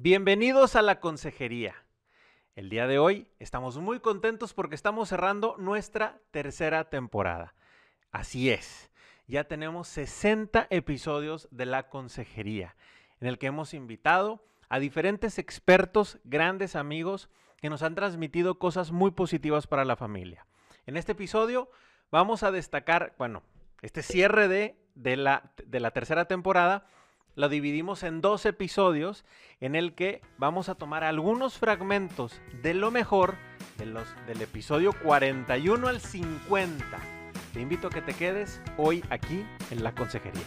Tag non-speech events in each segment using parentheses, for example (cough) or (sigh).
Bienvenidos a la consejería. El día de hoy estamos muy contentos porque estamos cerrando nuestra tercera temporada. Así es, ya tenemos 60 episodios de la consejería, en el que hemos invitado a diferentes expertos, grandes amigos, que nos han transmitido cosas muy positivas para la familia. En este episodio vamos a destacar, bueno, este cierre de, de, la, de la tercera temporada lo dividimos en dos episodios en el que vamos a tomar algunos fragmentos de lo mejor de los, del episodio 41 al 50. Te invito a que te quedes hoy aquí en la consejería.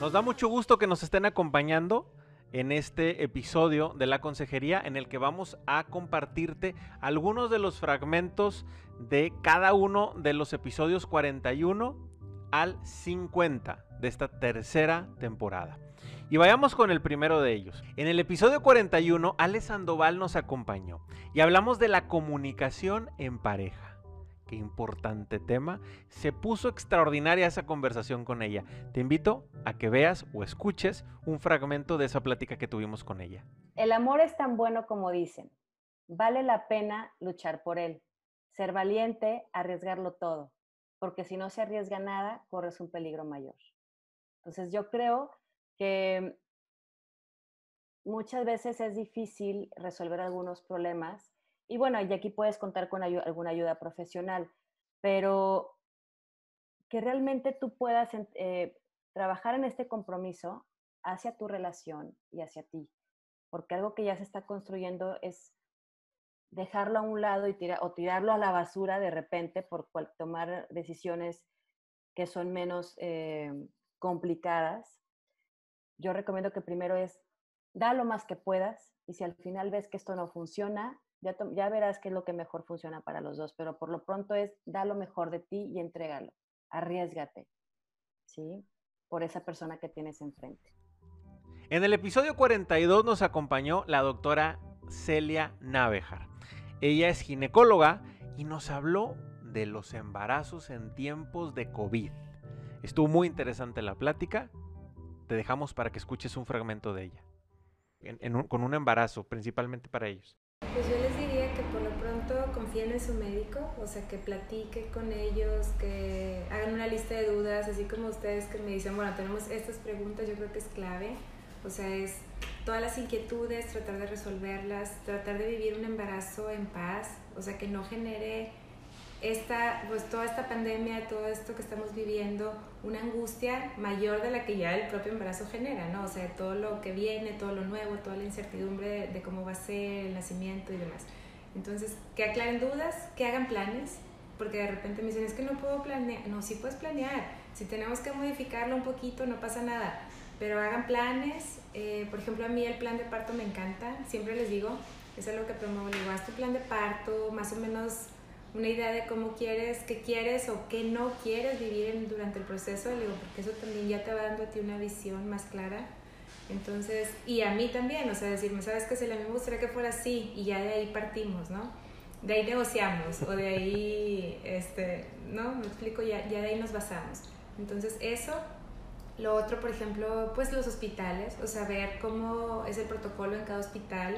Nos da mucho gusto que nos estén acompañando en este episodio de la consejería en el que vamos a compartirte algunos de los fragmentos de cada uno de los episodios 41 al 50 de esta tercera temporada. Y vayamos con el primero de ellos. En el episodio 41, Ale Sandoval nos acompañó y hablamos de la comunicación en pareja qué importante tema, se puso extraordinaria esa conversación con ella. Te invito a que veas o escuches un fragmento de esa plática que tuvimos con ella. El amor es tan bueno como dicen. Vale la pena luchar por él, ser valiente, arriesgarlo todo, porque si no se arriesga nada, corres un peligro mayor. Entonces yo creo que muchas veces es difícil resolver algunos problemas y bueno, y aquí puedes contar con alguna ayuda profesional, pero que realmente tú puedas eh, trabajar en este compromiso hacia tu relación y hacia ti, porque algo que ya se está construyendo es dejarlo a un lado y o tirarlo a la basura de repente por tomar decisiones que son menos eh, complicadas. Yo recomiendo que primero es da lo más que puedas y si al final ves que esto no funciona, ya, verás qué es lo que mejor funciona para los dos, pero por lo pronto es da lo mejor de ti y entrégalo, arriesgate, ¿sí? Por esa persona que tienes enfrente. En el episodio 42 nos acompañó la doctora Celia Navejar. Ella es ginecóloga y nos habló de los embarazos en tiempos de COVID. Estuvo muy interesante la plática. Te dejamos para que escuches un fragmento de ella. con un embarazo, principalmente para ellos. Pues yo les diría que por lo pronto confíen en su médico, o sea, que platique con ellos, que hagan una lista de dudas, así como ustedes que me dicen, bueno, tenemos estas preguntas, yo creo que es clave, o sea, es todas las inquietudes, tratar de resolverlas, tratar de vivir un embarazo en paz, o sea, que no genere esta, pues toda esta pandemia, todo esto que estamos viviendo, una angustia mayor de la que ya el propio embarazo genera, ¿no? O sea, todo lo que viene, todo lo nuevo, toda la incertidumbre de, cómo va a ser el nacimiento y demás. Entonces, que aclaren dudas, que hagan planes, porque de repente me dicen, es que no puedo planear. No, sí puedes planear. Si tenemos que modificarlo un poquito, no pasa nada. Pero hagan planes. Eh, por ejemplo, a mí el plan de parto me encanta. Siempre les digo, es algo que promuevo. digo, haz tu plan de parto, más o menos una idea de cómo quieres, qué quieres o qué no quieres vivir durante el proceso, digo, porque eso también ya te va dando a ti una visión más clara. Entonces, y a mí también, o sea, decirme, sabes que si a mí me que fuera así, y ya de ahí partimos, ¿no? De ahí negociamos, o de ahí, (laughs) este, ¿no? Me explico, ya, ya de ahí nos basamos. Entonces, eso. Lo otro, por ejemplo, pues los hospitales, o sea, ver cómo es el protocolo en cada hospital,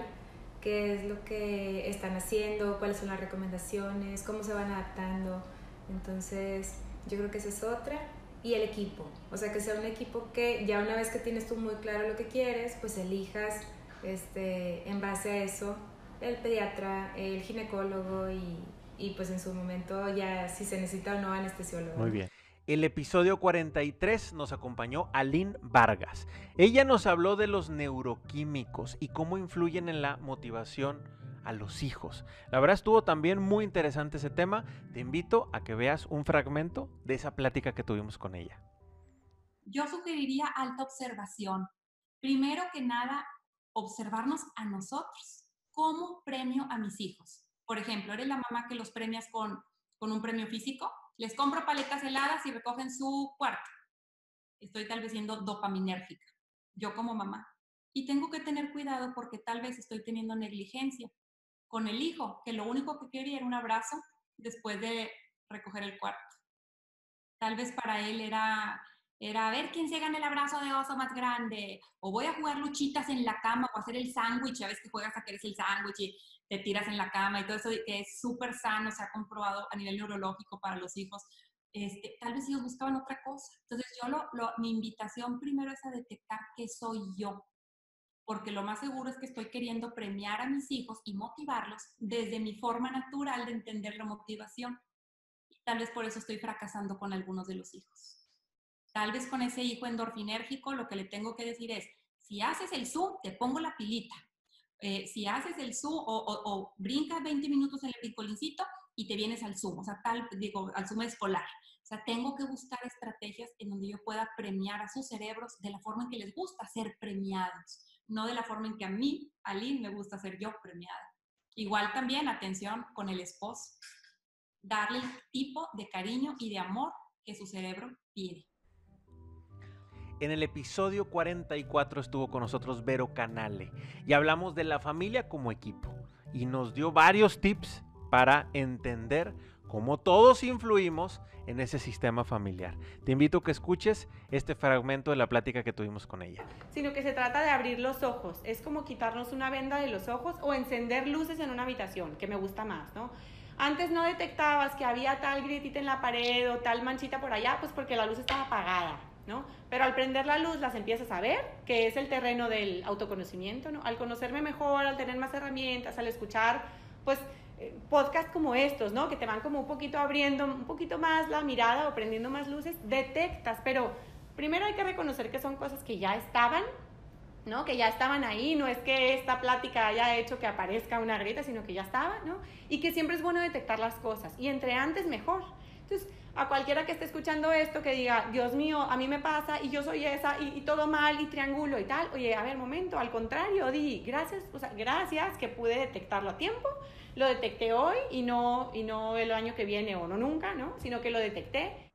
qué es lo que están haciendo, cuáles son las recomendaciones, cómo se van adaptando. Entonces, yo creo que esa es otra. Y el equipo, o sea, que sea un equipo que ya una vez que tienes tú muy claro lo que quieres, pues elijas este, en base a eso el pediatra, el ginecólogo y, y pues en su momento ya si se necesita o no anestesiólogo. Muy bien el episodio 43 nos acompañó Aline Vargas. Ella nos habló de los neuroquímicos y cómo influyen en la motivación a los hijos. La verdad estuvo también muy interesante ese tema. Te invito a que veas un fragmento de esa plática que tuvimos con ella. Yo sugeriría alta observación. Primero que nada, observarnos a nosotros como premio a mis hijos. Por ejemplo, eres la mamá que los premias con, con un premio físico, les compro paletas heladas y recogen su cuarto. Estoy tal vez siendo dopaminérgica, yo como mamá. y tengo que tener cuidado porque tal vez estoy teniendo negligencia con el hijo, que lo único que quería era un abrazo después de recoger el cuarto. Tal vez para él era, era a ver quién se gana el abrazo de oso más grande, o voy a jugar luchitas en la cama o hacer el sándwich, a veces que juegas a que eres el sándwich y te tiras en la cama y todo eso que es súper sano, se ha comprobado a nivel neurológico para los hijos. Este, tal vez ellos buscaban otra cosa. Entonces yo lo, mi invitación primero es a detectar qué soy yo, porque lo más seguro es que estoy queriendo premiar a mis hijos y motivarlos desde mi forma natural de entender la motivación. Y tal vez por eso estoy fracasando con algunos de los hijos. Tal vez con ese hijo endorfinérgico lo que le tengo que decir es, si haces el Zoom, te pongo la pilita. Eh, si haces el Zoom o, o, brincas 20 minutos en el bicolincito y te vienes al Zoom, o sea, tal, digo, al Zoom escolar. O sea, tengo que buscar estrategias en donde yo pueda premiar a sus cerebros de la forma en que les gusta ser premiados, no de la forma en que a mí, a Lynn, me gusta ser yo premiada. Igual también, atención con el esposo, darle el tipo de cariño y de amor que su cerebro pide. En el episodio 44 estuvo con nosotros Vero Canale y hablamos de la familia como equipo y nos dio varios tips para entender cómo todos influimos en ese sistema familiar. Te invito a que escuches este fragmento de la plática que tuvimos con ella. Sino que se trata de abrir los ojos. Es como quitarnos una venda de los ojos o encender luces en una habitación, que me gusta más, ¿no? Antes no detectabas que había tal gritita en la pared o tal manchita por allá, pues porque la luz estaba apagada, ¿no? Pero al prender la luz las empiezas a ver, que es el terreno del autoconocimiento, ¿no? Al conocerme mejor, al tener más herramientas, al escuchar, pues eh, podcast como estos, ¿no? Que te van como un poquito abriendo un poquito más la mirada o prendiendo más luces, detectas, pero primero hay que reconocer que son cosas que ya estaban, ¿no? Que ya estaban ahí, no es que esta plática haya hecho que aparezca una grieta, sino que ya estaba. Y que siempre es bueno detectar las cosas, y entre antes mejor. Entonces, a cualquiera que esté escuchando esto, que diga, Dios mío, a mí me pasa y yo soy esa y, todo mal y triángulo y tal, oye, a ver, momento, al contrario, di, gracias, gracias que pude detectarlo a tiempo, lo detecté hoy y no, y no el año que viene o no nunca, ¿no? Sino que lo detecté.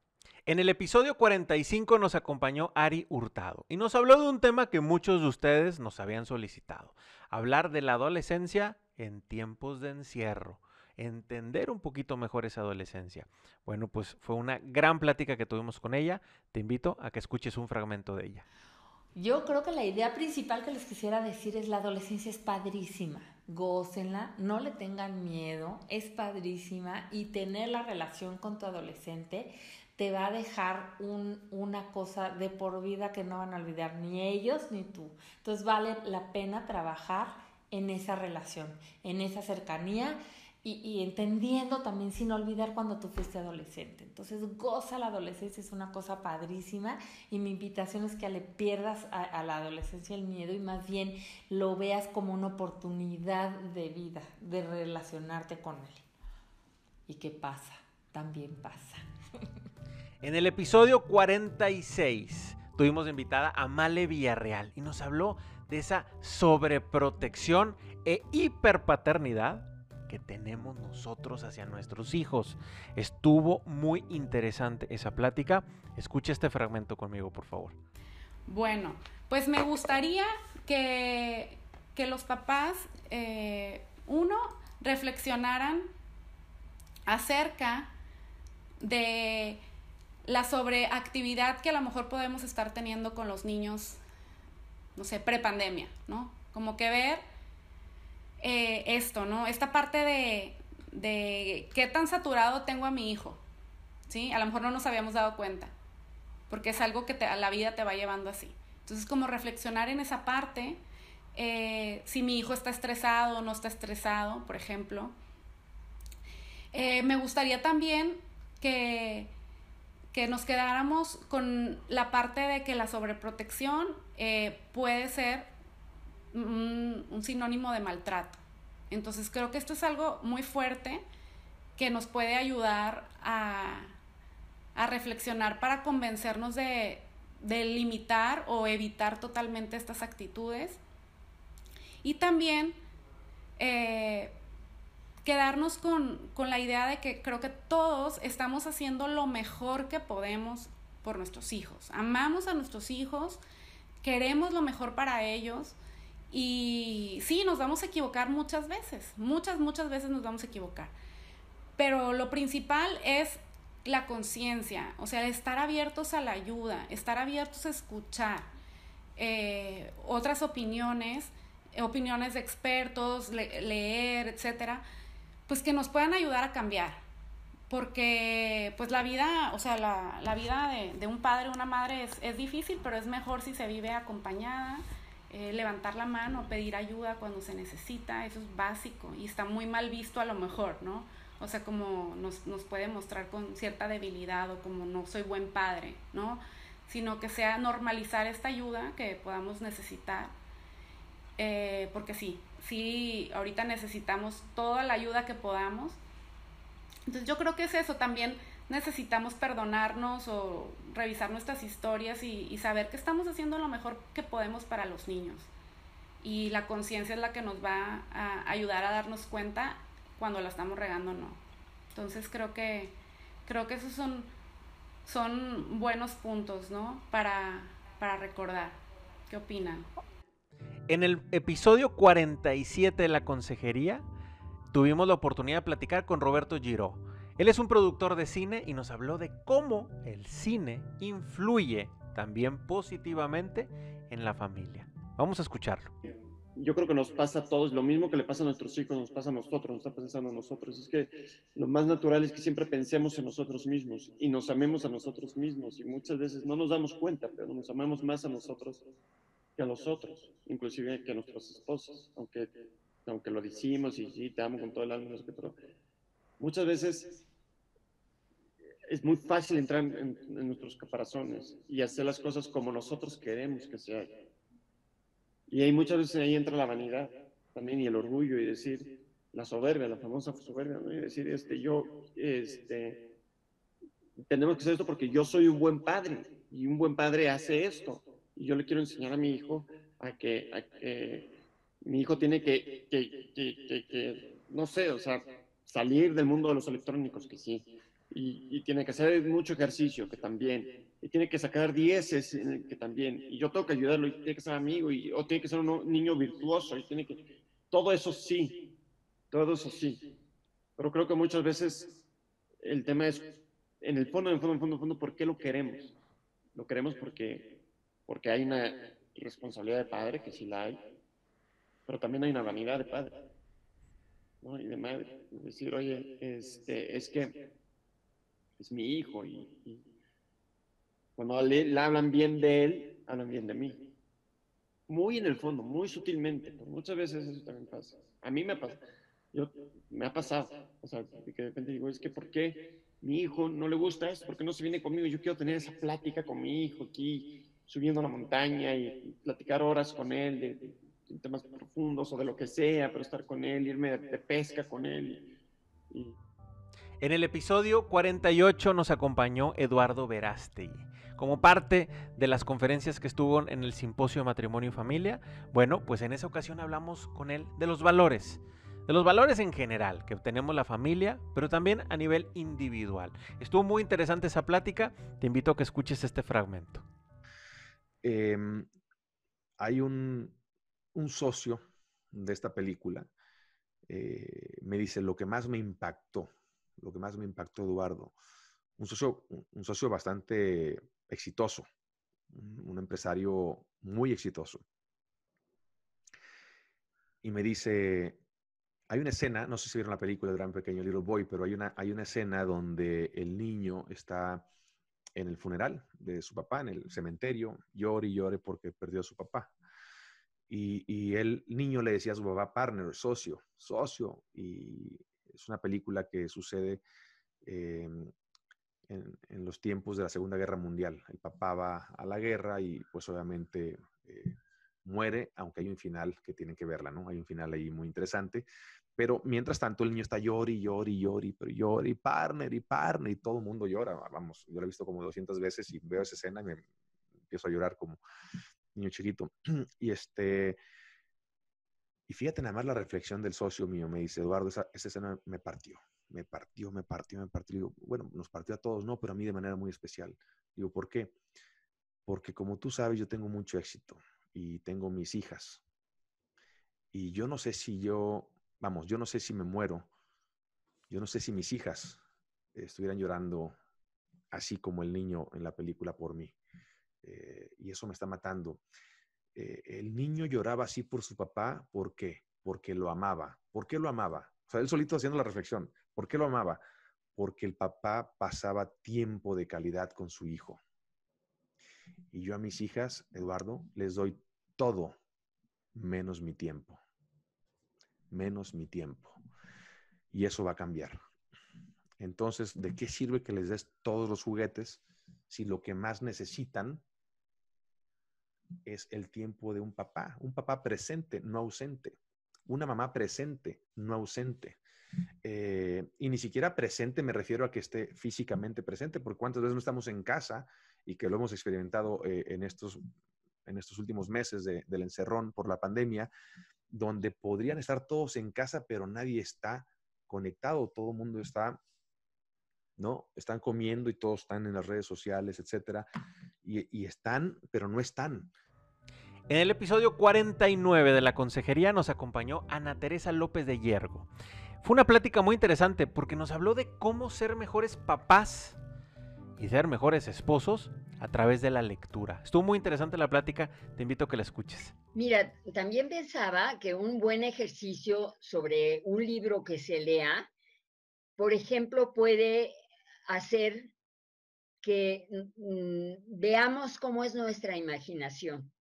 En el episodio 45 nos acompañó Ari Hurtado y nos habló de un tema que muchos de ustedes nos habían solicitado, hablar de la adolescencia en tiempos de encierro, entender un poquito mejor esa adolescencia. Bueno, pues fue una gran plática que tuvimos con ella, te invito a que escuches un fragmento de ella. Yo creo que la idea principal que les quisiera decir es la adolescencia es padrísima gócenla, no le tengan miedo, es padrísima y tener la relación con tu adolescente te va a dejar una cosa de por vida que no van a olvidar ni ellos ni tú. Entonces vale la pena trabajar en esa relación, en esa cercanía y, entendiendo también sin olvidar cuando tú fuiste adolescente. Entonces, goza la adolescencia, es una cosa padrísima y mi invitación es que le pierdas a, la adolescencia el miedo y más bien lo veas como una oportunidad de vida, de relacionarte con él. ¿Y qué pasa? También pasa. (laughs) En el episodio 46 tuvimos invitada a Male Villarreal y nos habló de esa sobreprotección e hiperpaternidad que tenemos nosotros hacia nuestros hijos. Estuvo muy interesante esa plática. Escucha este fragmento conmigo, por favor. Bueno, pues me gustaría que, que los papás, eh, uno, reflexionaran acerca de la sobreactividad que a lo mejor podemos estar teniendo con los niños, no sé, prepandemia, ¿no? Como que ver eh, esto, ¿no? Esta parte de, de qué tan saturado tengo a mi hijo, ¿sí? A lo mejor no nos habíamos dado cuenta, porque es algo que a la vida te va llevando así. Entonces, como reflexionar en esa parte, eh, si mi hijo está estresado o no está estresado, por ejemplo. Eh, me gustaría también que, que, nos quedáramos con la parte de que la sobreprotección puede ser un, sinónimo de maltrato. Entonces creo que esto es algo muy fuerte que nos puede ayudar a, reflexionar para convencernos de, limitar o evitar totalmente estas actitudes. Y también eh, quedarnos con, con, la idea de que creo que todos estamos haciendo lo mejor que podemos por nuestros hijos. Amamos a nuestros hijos, queremos lo mejor para ellos Y sí, nos vamos a equivocar muchas veces, muchas, muchas veces nos vamos a equivocar. Pero lo principal es la conciencia, o sea, estar abiertos a la ayuda, estar abiertos a escuchar eh, otras opiniones, opiniones de expertos, leer, etcétera, pues que nos puedan ayudar a cambiar. Porque pues la vida, o sea, la, vida de, un padre o una madre es, es difícil, pero es mejor si se vive acompañada eh, levantar la mano, pedir ayuda cuando se necesita, eso es básico y está muy mal visto a lo mejor, ¿no? O sea, como nos, nos puede mostrar con cierta debilidad o como no soy buen padre, ¿no? Sino que sea normalizar esta ayuda que podamos necesitar. Eh, porque sí, sí, ahorita necesitamos toda la ayuda que podamos. Entonces yo creo que es eso también necesitamos perdonarnos o revisar nuestras historias y, saber que estamos haciendo lo mejor que podemos para los niños. Y la conciencia es la que nos va a ayudar a darnos cuenta cuando la estamos regando o no. Entonces creo que, creo que esos son, son buenos puntos, ¿no? Para, para recordar. ¿Qué opinan? En el episodio 47 de la consejería tuvimos la oportunidad de platicar con Roberto Giro él es un productor de cine y nos habló de cómo el cine influye también positivamente en la familia. Vamos a escucharlo. Yo creo que nos pasa a todos, lo mismo que le pasa a nuestros hijos, nos pasa a nosotros, nos está pensando a nosotros. Es que lo más natural es que siempre pensemos en nosotros mismos y nos amemos a nosotros mismos y muchas veces no nos damos cuenta, pero nos amamos más a nosotros que a los otros, inclusive que a nuestras esposas, aunque, aunque lo decimos y sí, te amo con todo el alma, pero muchas veces es muy fácil entrar en, nuestros caparazones y hacer las cosas como nosotros queremos que se hagan. Y hay muchas veces ahí entra la vanidad también y el orgullo y decir la soberbia, la famosa soberbia, y decir, este, yo, este, tenemos que hacer esto porque yo soy un buen padre y un buen padre hace esto. Y yo le quiero enseñar a mi hijo a que, a que mi hijo tiene que, que, que, que, no sé, o sea, salir del mundo de los electrónicos, que sí, y, tiene que hacer mucho ejercicio, que también, y tiene que sacar dieces, que también, y yo tengo que ayudarlo, y tiene que ser amigo, y, o tiene que ser un niño virtuoso, y tiene que, todo eso sí, todo eso sí, pero creo que muchas veces el tema es, en el fondo, en el fondo, en el fondo, en fondo, ¿por qué lo queremos? Lo queremos porque, porque hay una responsabilidad de padre, que sí la hay, pero también hay una vanidad de padre, ¿no? Y de madre, decir, oye, este, es que es mi hijo y, cuando le, hablan bien de él, hablan bien de mí. Muy en el fondo, muy sutilmente, muchas veces eso también pasa. A mí me ha pasado, o sea, que de repente digo, es que ¿por qué mi hijo no le gusta esto? ¿Por qué no se viene conmigo? Yo quiero tener esa plática con mi hijo aquí, subiendo la montaña y, platicar horas con él de, temas profundos o de lo que sea, pero estar con él, irme de, pesca con él. y en el episodio 48 nos acompañó Eduardo Verástegui. Como parte de las conferencias que estuvo en el Simposio Matrimonio y Familia, bueno, pues en esa ocasión hablamos con él de los valores. De los valores en general que tenemos la familia, pero también a nivel individual. Estuvo muy interesante esa plática. Te invito a que escuches este fragmento. Em, hay un, socio de esta película. Eh, me dice, lo que más me impactó lo que más me impactó, Eduardo. Un socio, un socio bastante exitoso, un empresario muy exitoso. Y me dice, hay una escena, no sé si vieron la película de Gran Pequeño Little Boy, pero hay una, hay una escena donde el niño está en el funeral de su papá, en el cementerio, llore y llore porque perdió a su papá. Y, y, el niño le decía a su papá, partner, socio, socio, y es una película que sucede em, en, los tiempos de la Segunda Guerra Mundial. El papá va a la guerra y pues obviamente eh, muere, aunque hay un final que tienen que verla, ¿no? Hay un final ahí muy interesante. Pero mientras tanto el niño está llori, llori, llori, pero llori, partner y partner y todo el mundo llora. Vamos, yo lo he visto como 200 veces y veo esa escena y me empiezo a llorar como niño chiquito. (clears throat) Y este, y fíjate nada más la reflexión del socio mío, me dice, Eduardo, esa, escena me partió, me partió, me partió, me partió. Digo, bueno, nos partió a todos, no, pero a mí de manera muy especial. Digo, ¿por qué? Porque como tú sabes, yo tengo mucho éxito y tengo mis hijas. Y yo no sé si yo, vamos, yo no sé si me muero, yo no sé si mis hijas estuvieran llorando así como el niño en la película por mí. Eh, y eso me está matando. Eh, el niño lloraba así por su papá, ¿por qué? Porque lo amaba. ¿Por qué lo amaba? O sea, él solito haciendo la reflexión. ¿Por qué lo amaba? Porque el papá pasaba tiempo de calidad con su hijo. Y yo a mis hijas, Eduardo, les doy todo menos mi tiempo. Menos mi tiempo. Y eso va a cambiar. Entonces, ¿de qué sirve que les des todos los juguetes si lo que más necesitan es el tiempo de un papá? Un papá presente, no ausente. Una mamá presente, no ausente. Eh, y ni siquiera presente me refiero a que esté físicamente presente, porque cuántas veces no estamos en casa y que lo hemos experimentado eh, en, estos, en estos últimos meses del encerrón por la pandemia, donde podrían estar todos en casa, pero nadie está conectado, todo el mundo está, ¿no? Están comiendo y todos están en las redes sociales, etcétera, y están, pero no están. En el episodio 49 de la consejería nos acompañó Ana Teresa López de Yergo. Fue una plática muy interesante porque nos habló de cómo ser mejores papás y ser mejores esposos a través de la lectura. Estuvo muy interesante la plática, te invito a que la escuches. Mira, también pensaba que un buen ejercicio sobre un libro que se lea, por ejemplo, puede hacer que mm, veamos cómo es nuestra imaginación.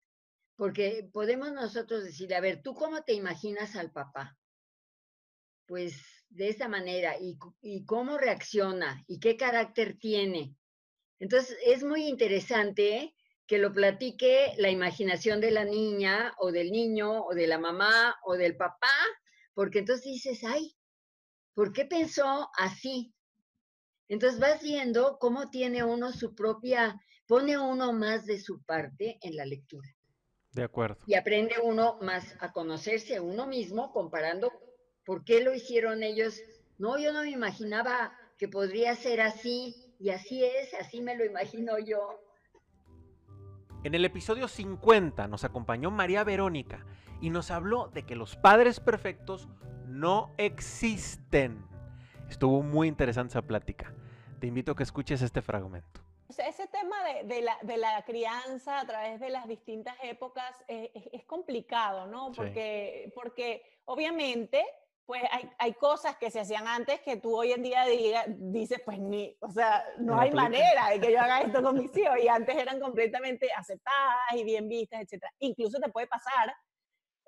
Porque podemos nosotros decir, a ver, ¿tú cómo te imaginas al papá? Pues de esa manera, y, y cómo reacciona, y qué carácter tiene, entonces, es muy interesante que lo platique la imaginación de la niña o del niño o de la mamá o del papá, porque entonces dices, ay, ¿por qué pensó así? Entonces vas viendo cómo tiene uno su propia, pone uno más de su parte en la lectura. De acuerdo. Y aprende uno más a conocerse a uno mismo comparando por qué lo hicieron ellos. No, yo no me imaginaba que podría ser así, y así es, así me lo imagino yo. En el episodio 50 nos acompañó María Verónica y nos habló de que los padres perfectos no existen. Estuvo muy interesante esa plática. Te invito a que escuches este fragmento. Ese tema de, la, crianza a través de las distintas épocas eh, es, complicado, ¿no? Porque, porque obviamente pues hay, cosas que se hacían antes que tú hoy en día dices, pues ni, o sea, no, hay manera de que yo haga esto con mis (laughs) hijos y antes eran completamente aceptadas y bien vistas, etc. Incluso te puede pasar,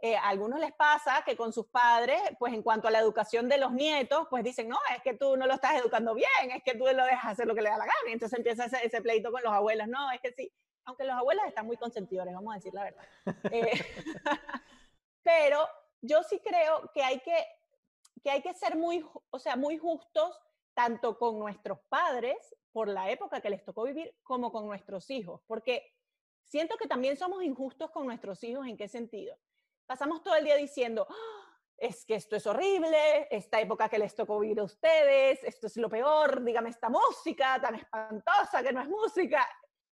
eh, a algunos les pasa que con sus padres, pues en cuanto a la educación de los nietos, pues dicen, no, es que tú no lo estás educando bien, es que tú lo dejas hacer lo que le da la gana. Y entonces empieza ese, pleito con los abuelos, no, es que sí, aunque los abuelos están muy consentidores, vamos a decir la verdad. (laughs) Eh, (laughs) pero yo sí creo que hay que que hay que ser muy, o sea, muy justos tanto con nuestros padres por la época que les tocó vivir como con nuestros hijos, porque siento que también somos injustos con nuestros hijos en qué sentido. Pasamos todo el día diciendo, ¡Ah! es que esto es horrible, esta época que les tocó vivir a ustedes, esto es lo peor, dígame esta música tan espantosa que no es música.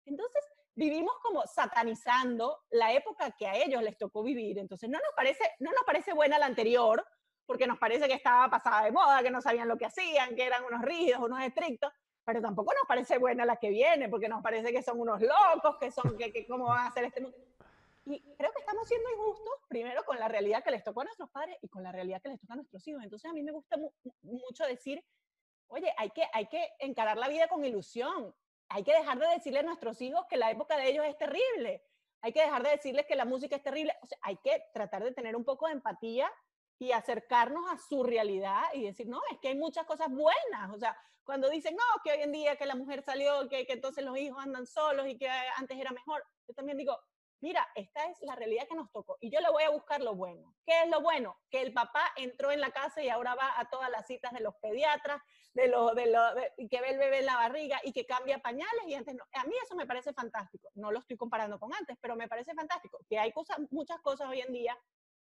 Entonces, vivimos como satanizando la época que a ellos les tocó vivir. Entonces, no nos parece, no nos parece buena la anterior, porque nos parece que estaba pasada de moda, que no sabían lo que hacían, que eran unos rígidos, unos estrictos, pero tampoco nos parece buena la que viene, porque nos parece que son unos locos, que son, que, que cómo van a hacer este mundo. Y creo que estamos siendo injustos, primero con la realidad que les tocó a nuestros padres y con la realidad que les toca a nuestros hijos. Entonces a mí me gusta mucho decir, oye, hay que, hay que encarar la vida con ilusión. Hay que dejar de decirle a nuestros hijos que la época de ellos es terrible. Hay que dejar de decirles que la música es terrible. O sea, hay que tratar de tener un poco de empatía y acercarnos a su realidad y decir, no, es que hay muchas cosas buenas. O sea, cuando dicen, no, que hoy en día que la mujer salió, que, que entonces los hijos andan solos y que antes era mejor, yo también digo, mira, esta es la realidad que nos tocó y yo le voy a buscar lo bueno. ¿Qué es lo bueno? Que el papá entró en la casa y ahora va a todas las citas de los pediatras, de los, de los, que ve el bebé en la barriga y que cambia pañales y antes no. A mí eso me parece fantástico. No lo estoy comparando con antes, pero me parece fantástico. Que hay cosas, muchas cosas hoy en día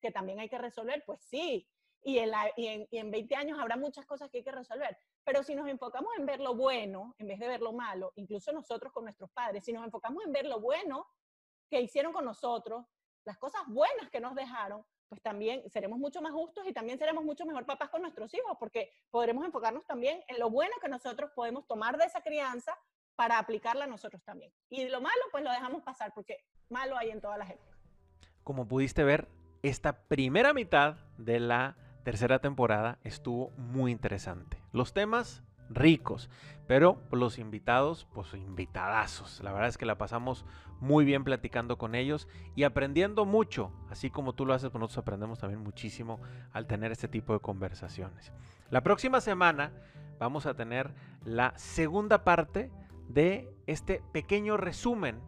que también hay que resolver, pues sí. Y en, y, en, 20 años habrá muchas cosas que hay que resolver. Pero si nos enfocamos en ver lo bueno, en vez de ver lo malo, incluso nosotros con nuestros padres, si nos enfocamos en ver lo bueno que hicieron con nosotros, las cosas buenas que nos dejaron, pues también seremos mucho más justos y también seremos mucho mejor papás con nuestros hijos, porque podremos enfocarnos también en lo bueno que nosotros podemos tomar de esa crianza para aplicarla a nosotros también. Y lo malo, pues lo dejamos pasar, porque malo hay en todas las épocas. Como pudiste ver, esta primera mitad de la tercera temporada estuvo muy interesante. Los temas ricos, pero los invitados, pues invitadazos. La verdad es que la pasamos muy bien platicando con ellos y aprendiendo mucho, así como tú lo haces, pues nosotros aprendemos también muchísimo al tener este tipo de conversaciones. La próxima semana vamos a tener la segunda parte de este pequeño resumen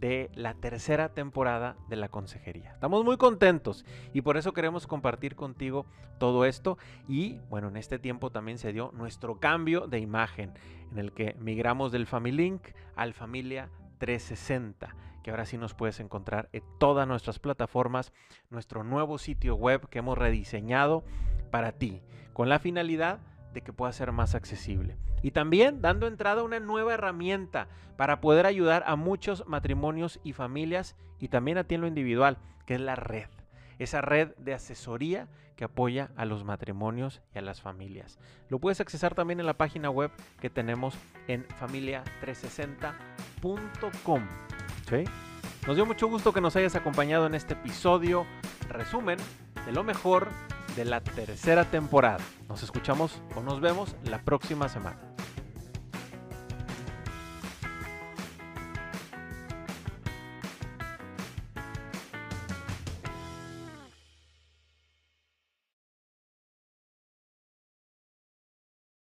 de la tercera temporada de la consejería. Estamos muy contentos y por eso queremos compartir contigo todo esto y bueno, en este tiempo también se dio nuestro cambio de imagen en el que migramos del Family al Familia 360 que ahora sí nos puedes encontrar en todas nuestras plataformas, nuestro nuevo sitio web que hemos rediseñado para ti, con la finalidad de que pueda ser más accesible. Y también dando entrada a una nueva herramienta para poder ayudar a muchos matrimonios y familias y también a ti en lo individual, que es la red. Esa red de asesoría que apoya a los matrimonios y a las familias. Lo puedes accesar también en la página web que tenemos en familia360.com. Nos dio mucho gusto que nos hayas acompañado en este episodio resumen de lo mejor de la tercera temporada. Nos escuchamos o nos vemos la próxima semana.